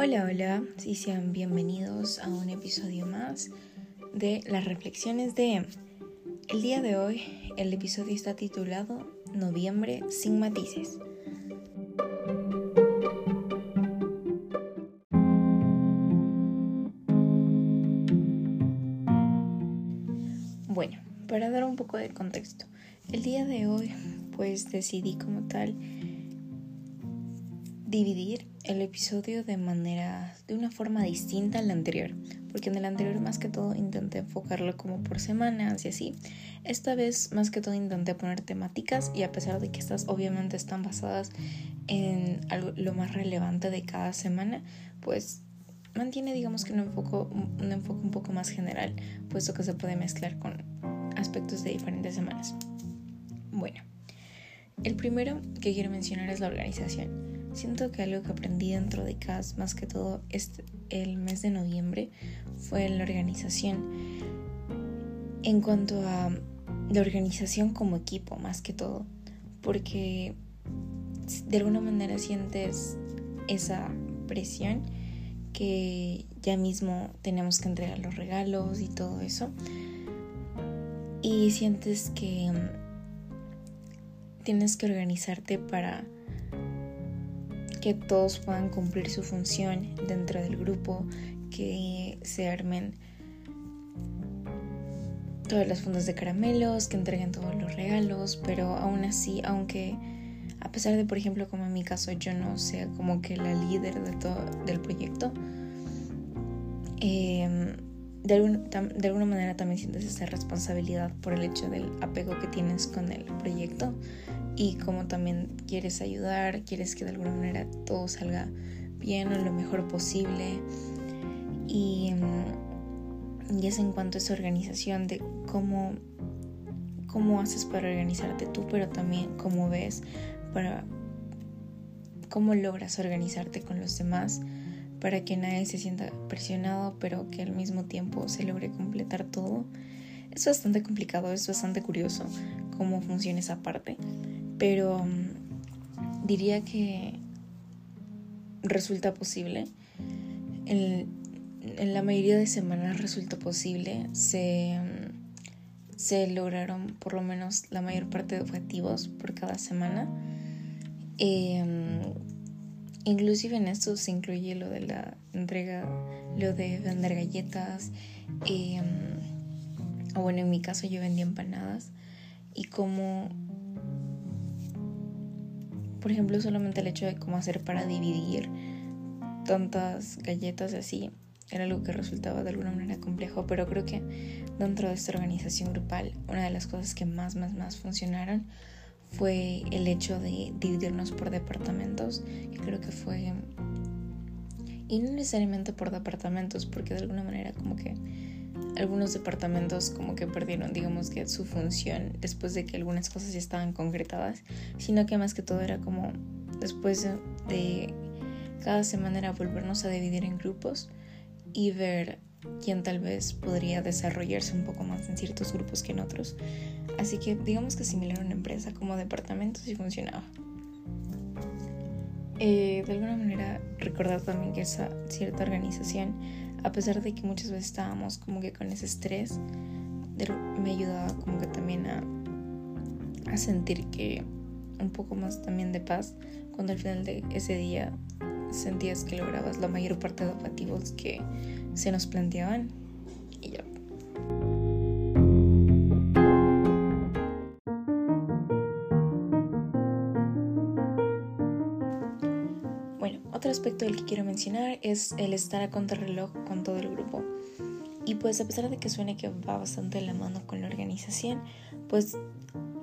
Hola, hola, sí sean bienvenidos a un episodio más de las reflexiones de El día de hoy el episodio está titulado Noviembre sin matices. Bueno, para dar un poco de contexto, el día de hoy pues decidí como tal dividir el episodio de manera de una forma distinta al anterior, porque en el anterior más que todo intenté enfocarlo como por semanas y así. Esta vez más que todo intenté poner temáticas y a pesar de que estas obviamente están basadas en algo, lo más relevante de cada semana, pues mantiene digamos que un enfoque, un enfoque un poco más general, puesto que se puede mezclar con aspectos de diferentes semanas. Bueno, el primero que quiero mencionar es la organización. Siento que algo que aprendí dentro de CAS, más que todo este, el mes de noviembre, fue la organización. En cuanto a la organización como equipo, más que todo, porque de alguna manera sientes esa presión que ya mismo tenemos que entregar los regalos y todo eso. Y sientes que mm, tienes que organizarte para que todos puedan cumplir su función dentro del grupo, que se armen todas las fundas de caramelos, que entreguen todos los regalos, pero aún así, aunque a pesar de, por ejemplo, como en mi caso yo no sea como que la líder de todo del proyecto, em, de, de alguna manera también sientes esa responsabilidad por el hecho del apego que tienes con el proyecto y como también quieres ayudar, quieres que de alguna manera todo salga bien o lo mejor posible. Y, mm, y es en cuanto a esa organización de cómo, cómo haces para organizarte tú, pero también cómo ves para cómo logras organizarte con los demás para que nadie se sienta presionado, pero que al mismo tiempo se logre completar todo. Es bastante complicado, es bastante curioso cómo funciona esa parte pero mm, diría que resulta posible. En, la mayoría de semanas resulta posible. Se, mm, se lograron por lo menos la mayor parte de objetivos por cada semana. Em, inclusive en esto se incluye lo de la entrega, lo de vender galletas. Em, o bueno, en mi caso yo vendía empanadas. Y como por ejemplo, solamente el hecho de cómo hacer para dividir tantas galletas así era algo que resultaba de alguna manera complejo, pero creo que dentro de esta organización grupal, una de las cosas que más, más, más funcionaron fue el hecho de dividirnos por departamentos. Y creo que fue... Y no necesariamente por departamentos, porque de alguna manera como que algunos departamentos como que perdieron, digamos que su función después de que algunas cosas ya estaban concretadas, sino que más que todo era como después de cada semana era volvernos a dividir en grupos y ver quién tal vez podría desarrollarse un poco más en ciertos grupos que en otros. Así que digamos que similar a una empresa como departamentos y funcionaba. Eh, de alguna manera recordar también que esa cierta organización a pesar de que muchas veces estábamos como que con ese estrés, me ayudaba como que también a, sentir que un poco más también de paz cuando al final de ese día sentías que lograbas la mayor parte de objetivos que se nos planteaban y ya. Del que quiero mencionar es el estar a contrarreloj con todo el grupo. Y pues a pesar de que suene que va bastante la mano con la organización, pues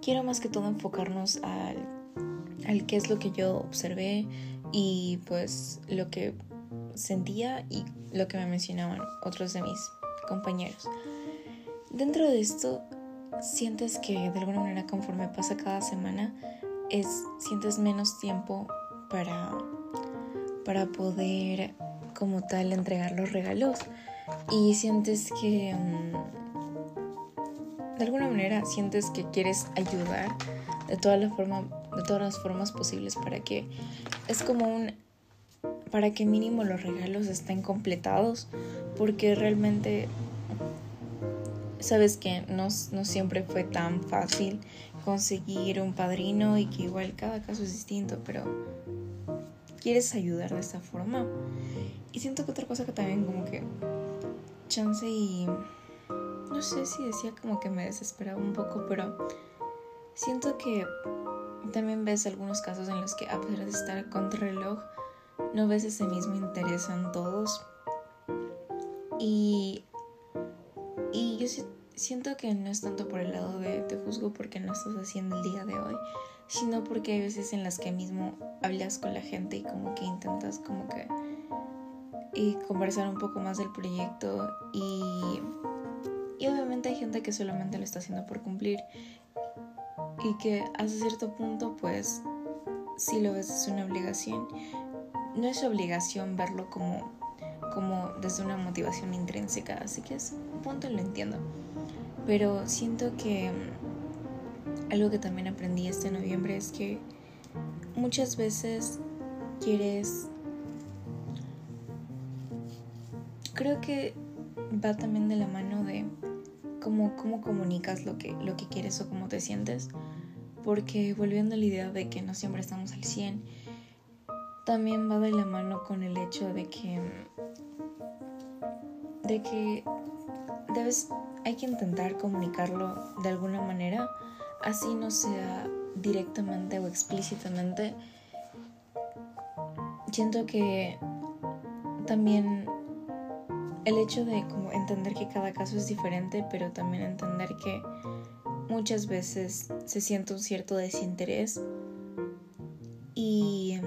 quiero más que todo enfocarnos al, al qué es lo que yo observé y pues lo que sentía y lo que me mencionaban otros de mis compañeros. Dentro de esto, sientes que de alguna manera conforme pasa cada semana, es, sientes menos tiempo para para poder como tal entregar los regalos. Y sientes que mm, de alguna manera sientes que quieres ayudar de todas las formas de todas las formas posibles para que es como un para que mínimo los regalos estén completados, porque realmente sabes que no, no siempre fue tan fácil conseguir un padrino y que igual cada caso es distinto, pero quieres ayudar de esta forma. Y siento que otra cosa que también como que chance y no sé si decía como que me desesperaba un poco, pero siento que también ves algunos casos en los que a pesar de estar contra reloj, no ves ese mismo interés en todos. Y, y yo siento que no es tanto por el lado de te juzgo porque no estás haciendo el día de hoy, sino porque hay veces en las que mismo hablas con la gente y como que intentas como que y conversar un poco más del proyecto y, y obviamente hay gente que solamente lo está haciendo por cumplir y que hasta cierto punto pues si lo ves es una obligación. No es obligación verlo como como desde una motivación intrínseca así que es un punto lo entiendo pero siento que mm, algo que también aprendí este noviembre es que muchas veces quieres... Creo que va también de la mano de cómo, cómo comunicas lo que, lo que quieres o cómo te sientes. Porque volviendo a la idea de que no siempre estamos al 100, también va de la mano con el hecho de que... de que debes hay que intentar comunicarlo de alguna manera, así no sea directamente o explícitamente. Siento que también el hecho de como entender que cada caso es diferente, pero también entender que muchas veces se siente un cierto desinterés y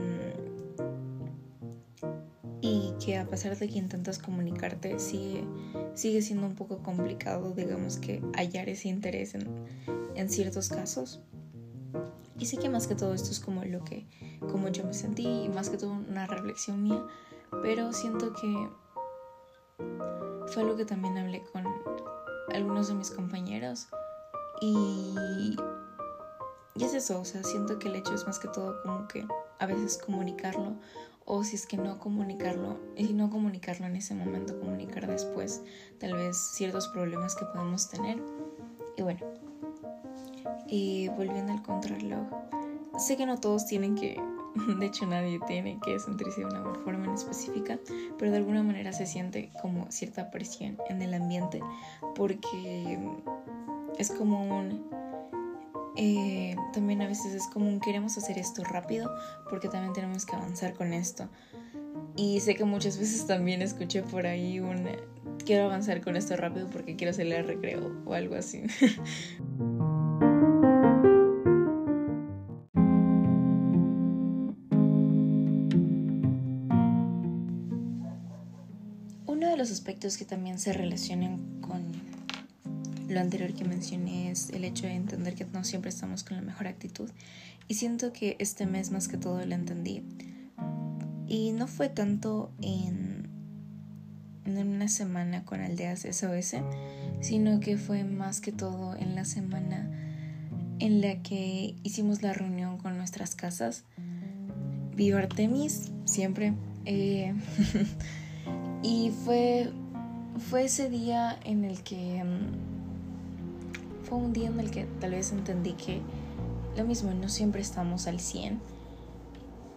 que a pesar de que intentas comunicarte, sigue, sigue siendo un poco complicado, digamos que hallar ese interés en, en ciertos casos. Y sé que más que todo esto es como lo que, como yo me sentí, y más que todo una reflexión mía, pero siento que fue algo que también hablé con algunos de mis compañeros y, y es eso, o sea, siento que el hecho es más que todo como que a veces comunicarlo o si es que no comunicarlo y no comunicarlo en ese momento, comunicar después tal vez ciertos problemas que podemos tener. Y bueno, y volviendo al contrarreloj, sé que no todos tienen que, de hecho nadie tiene que sentirse de una forma en específica, pero de alguna manera se siente como cierta presión en el ambiente porque es como un eh, también a veces es como queremos hacer esto rápido porque también tenemos que avanzar con esto. Y sé que muchas veces también escuché por ahí un quiero avanzar con esto rápido porque quiero hacerle el recreo o algo así. Uno de los aspectos que también se relacionan con lo anterior que mencioné es el hecho de entender que no siempre estamos con la mejor actitud. Y siento que este mes más que todo lo entendí. Y no fue tanto en, en una semana con aldeas SOS, sino que fue más que todo en la semana en la que hicimos la reunión con nuestras casas. Viva Artemis, siempre. Eh, y fue, fue ese día en el que mm, fue un día en el que tal vez entendí que lo mismo, no siempre estamos al 100,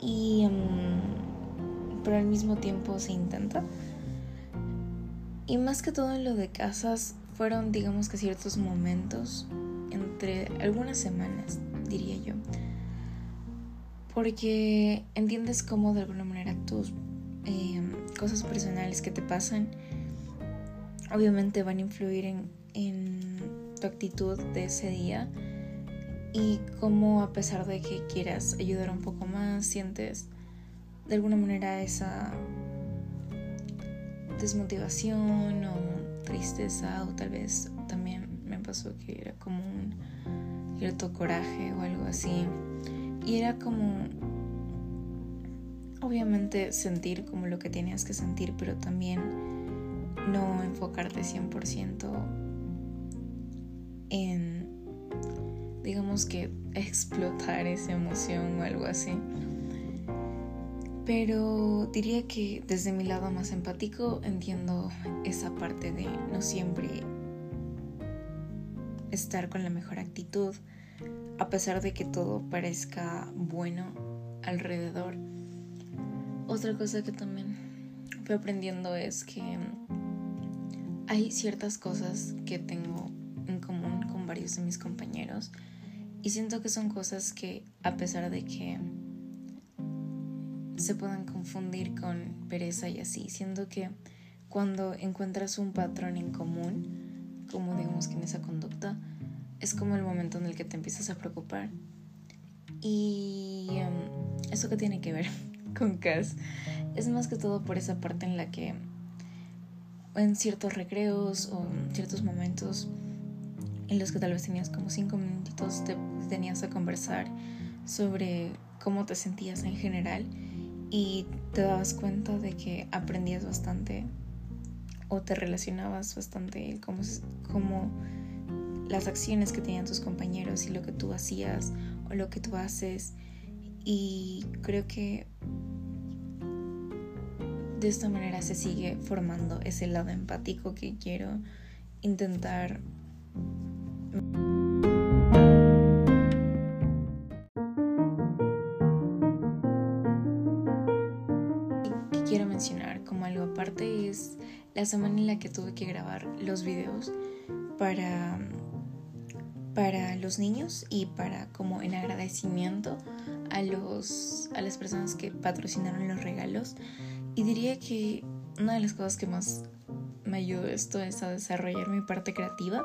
y, mm, pero al mismo tiempo se intenta. Y más que todo en lo de casas, fueron digamos que ciertos momentos entre algunas semanas, diría yo. Porque entiendes cómo de alguna manera tus em, cosas personales que te pasan obviamente van a influir en, en tu actitud de ese día y cómo a pesar de que quieras ayudar un poco más, sientes de alguna manera esa desmotivación o tristeza o tal vez también me pasó que era como un cierto coraje o algo así. Y era como obviamente sentir como lo que tenías que sentir pero también no enfocarte 100% en, digamos que, explotar esa emoción o algo así. Pero diría que desde mi lado más empático entiendo esa parte de no siempre estar con la mejor actitud, a pesar de que todo parezca bueno alrededor. Otra cosa que también fui aprendiendo es que hay ciertas cosas que tengo en varios de mis compañeros y siento que son cosas que a pesar de que se puedan confundir con pereza y así, siento que cuando encuentras un patrón en común, como digamos que en esa conducta, es como el momento en el que te empiezas a preocupar. Y em, eso que tiene que ver con Cass es más que todo por esa parte en la que en ciertos recreos o en ciertos momentos en los que tal vez tenías como cinco minutitos te tenías a conversar sobre cómo te sentías en general y te dabas cuenta de que aprendías bastante o te relacionabas bastante como, como las acciones que tenían tus compañeros y lo que tú hacías o lo que tú haces. Y creo que de esta manera se sigue formando ese lado empático que quiero intentar que quiero mencionar como algo aparte es la semana en la que tuve que grabar los videos para para los niños y para como en agradecimiento a los a las personas que patrocinaron los regalos. Y diría que una de las cosas que más me ayudó esto es a desarrollar mi parte creativa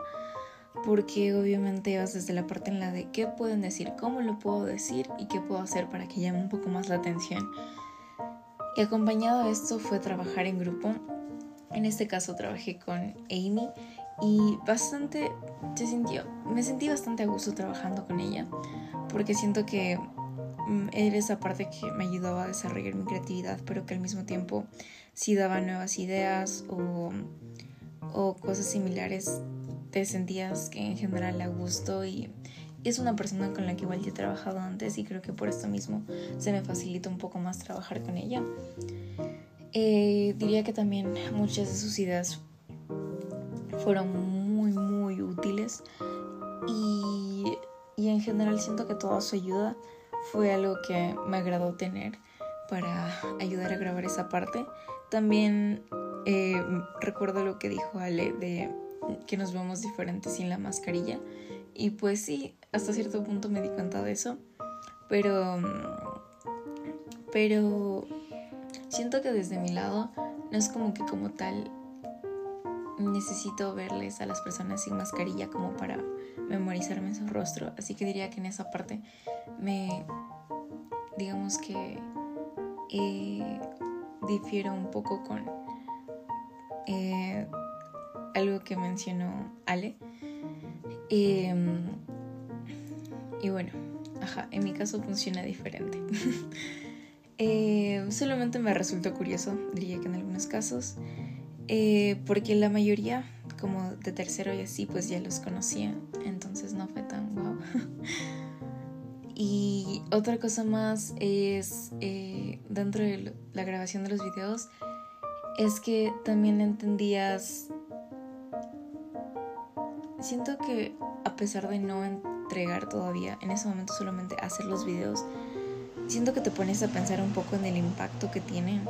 porque obviamente vas desde la parte en la de qué pueden decir, cómo lo puedo decir y qué puedo hacer para que llame un poco más la atención. Y acompañado a esto fue trabajar en grupo. En este caso trabajé con Amy y bastante se sintió, me sentí bastante a gusto trabajando con ella porque siento que mm, era esa parte que me ayudaba a desarrollar mi creatividad pero que al mismo tiempo si daba nuevas ideas o, o cosas similares te sentías que en general a gusto y, es una persona con la que igual ya he trabajado antes y creo que por esto mismo se me facilita un poco más trabajar con ella. Eh, diría que también muchas de sus ideas fueron muy, muy útiles y, y en general siento que toda su ayuda fue algo que me agradó tener para ayudar a grabar esa parte. También eh, recuerdo lo que dijo Ale de que nos vemos diferentes sin la mascarilla y pues sí, hasta cierto punto me di cuenta de eso, pero pero siento que desde mi lado no es como que como tal necesito verles a las personas sin mascarilla como para memorizarme su rostro. Así que diría que en esa parte me, digamos que eh, difiero un poco con eh, algo que mencionó Ale. Em, y bueno, ajá, en mi caso funciona diferente. Eh, solamente me resultó curioso, diría que en algunos casos. Eh, porque la mayoría, como de tercero y así, pues ya los conocía, entonces no fue tan guau. y otra cosa más es, eh, dentro de la grabación de los videos, es que también entendías, siento que a pesar de no entregar todavía, en ese momento solamente hacer los videos, siento que te pones a pensar un poco en el impacto que tienen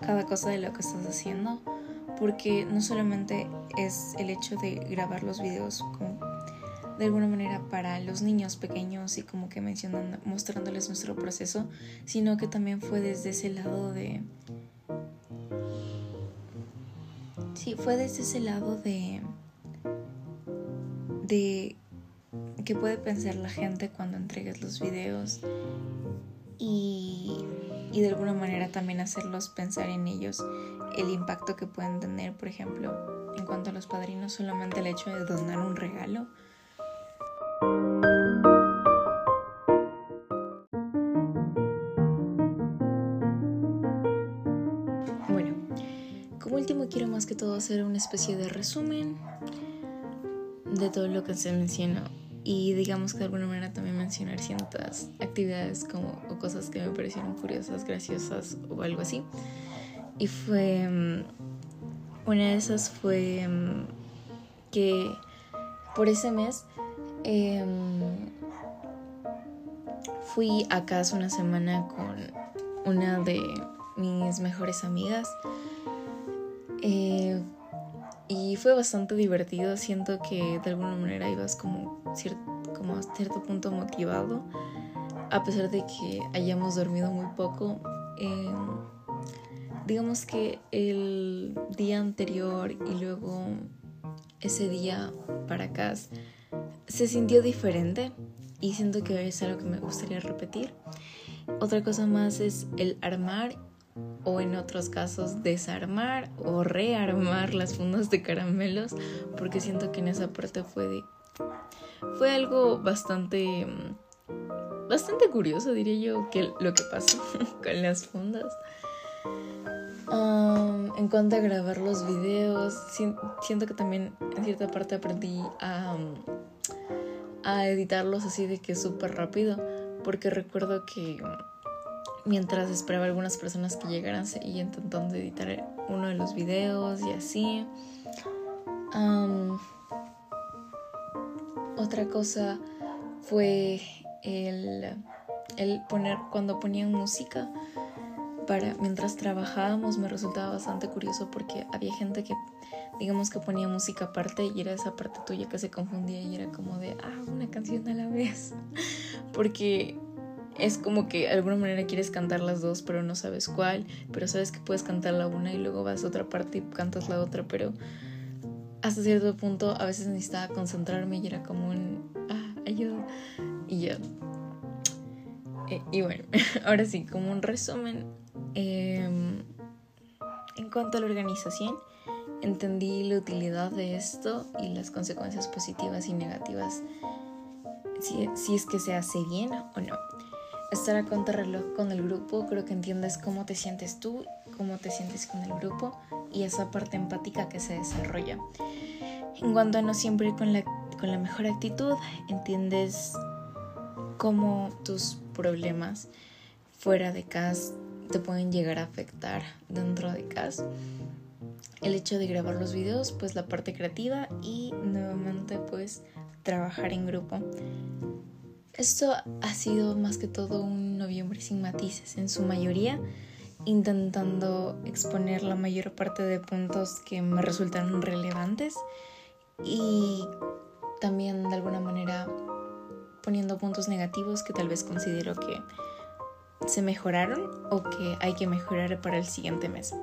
cada cosa de lo que estás haciendo, porque no solamente es el hecho de grabar los videos de alguna manera para los niños pequeños y como que mencionando, mostrándoles nuestro proceso, sino que también fue desde ese lado de... Sí, fue desde ese lado de... de que puede pensar la gente cuando entregues los videos y y de alguna manera también hacerlos pensar en ellos el impacto que pueden tener, por ejemplo, en cuanto a los padrinos, solamente el hecho de donar un regalo. Último quiero más que todo hacer una especie de resumen de todo lo que se mencionó y digamos que de alguna manera también mencionar ciertas actividades como o cosas que me parecieron curiosas, graciosas o algo así. Y fue mm, una de esas fue mm, que por ese mes em, fui a casa una semana con una de mis mejores amigas. Eh, y fue bastante divertido. Siento que de alguna manera ibas como, como a cierto punto motivado, a pesar de que hayamos dormido muy poco. Em, digamos que el día anterior y luego ese día para acá se sintió diferente y siento que es algo que me gustaría repetir. Otra cosa más es el armar o en otros casos desarmar o rearmar las fundas de caramelos porque siento que en esa parte fue fue algo bastante bastante curioso diría yo que lo que pasó con las fundas. En cuanto a grabar los videos siento que también en cierta parte aprendí a a editarlos así de que súper rápido porque recuerdo que mientras esperaba algunas personas que llegaran y intentando editar uno de los videos y así. otra cosa fue el, el poner cuando ponían música para mientras trabajábamos me resultaba bastante curioso porque había gente que digamos que ponía música aparte y era esa parte tuya que se confundía y era como de ah una canción a la vez porque es como que de alguna manera quieres cantar las dos, pero no sabes cuál, pero sabes que puedes cantar la una y luego vas a otra parte y cantas la otra, pero hasta cierto punto a veces necesitaba concentrarme y era como un, ah, ayuda, y ya. Eh, y bueno, ahora sí, como un resumen, em, en cuanto a la organización, entendí la utilidad de esto y las consecuencias positivas y negativas si, si es que se hace bien o no estar a contrarreloj con el grupo, creo que entiendes cómo te sientes tú, cómo te sientes con el grupo y esa parte empática que se desarrolla. En cuanto a no siempre con la mejor actitud, entiendes cómo tus problemas fuera de casa te pueden llegar a afectar dentro de casa. El hecho de grabar los videos, pues la parte creativa y nuevamente pues trabajar en grupo. Esto ha sido más que todo un noviembre sin matices, en su mayoría intentando exponer la mayor parte de puntos que me resultaron relevantes y también de alguna manera poniendo puntos negativos que tal vez considero que se mejoraron o que hay que mejorar para el siguiente mes.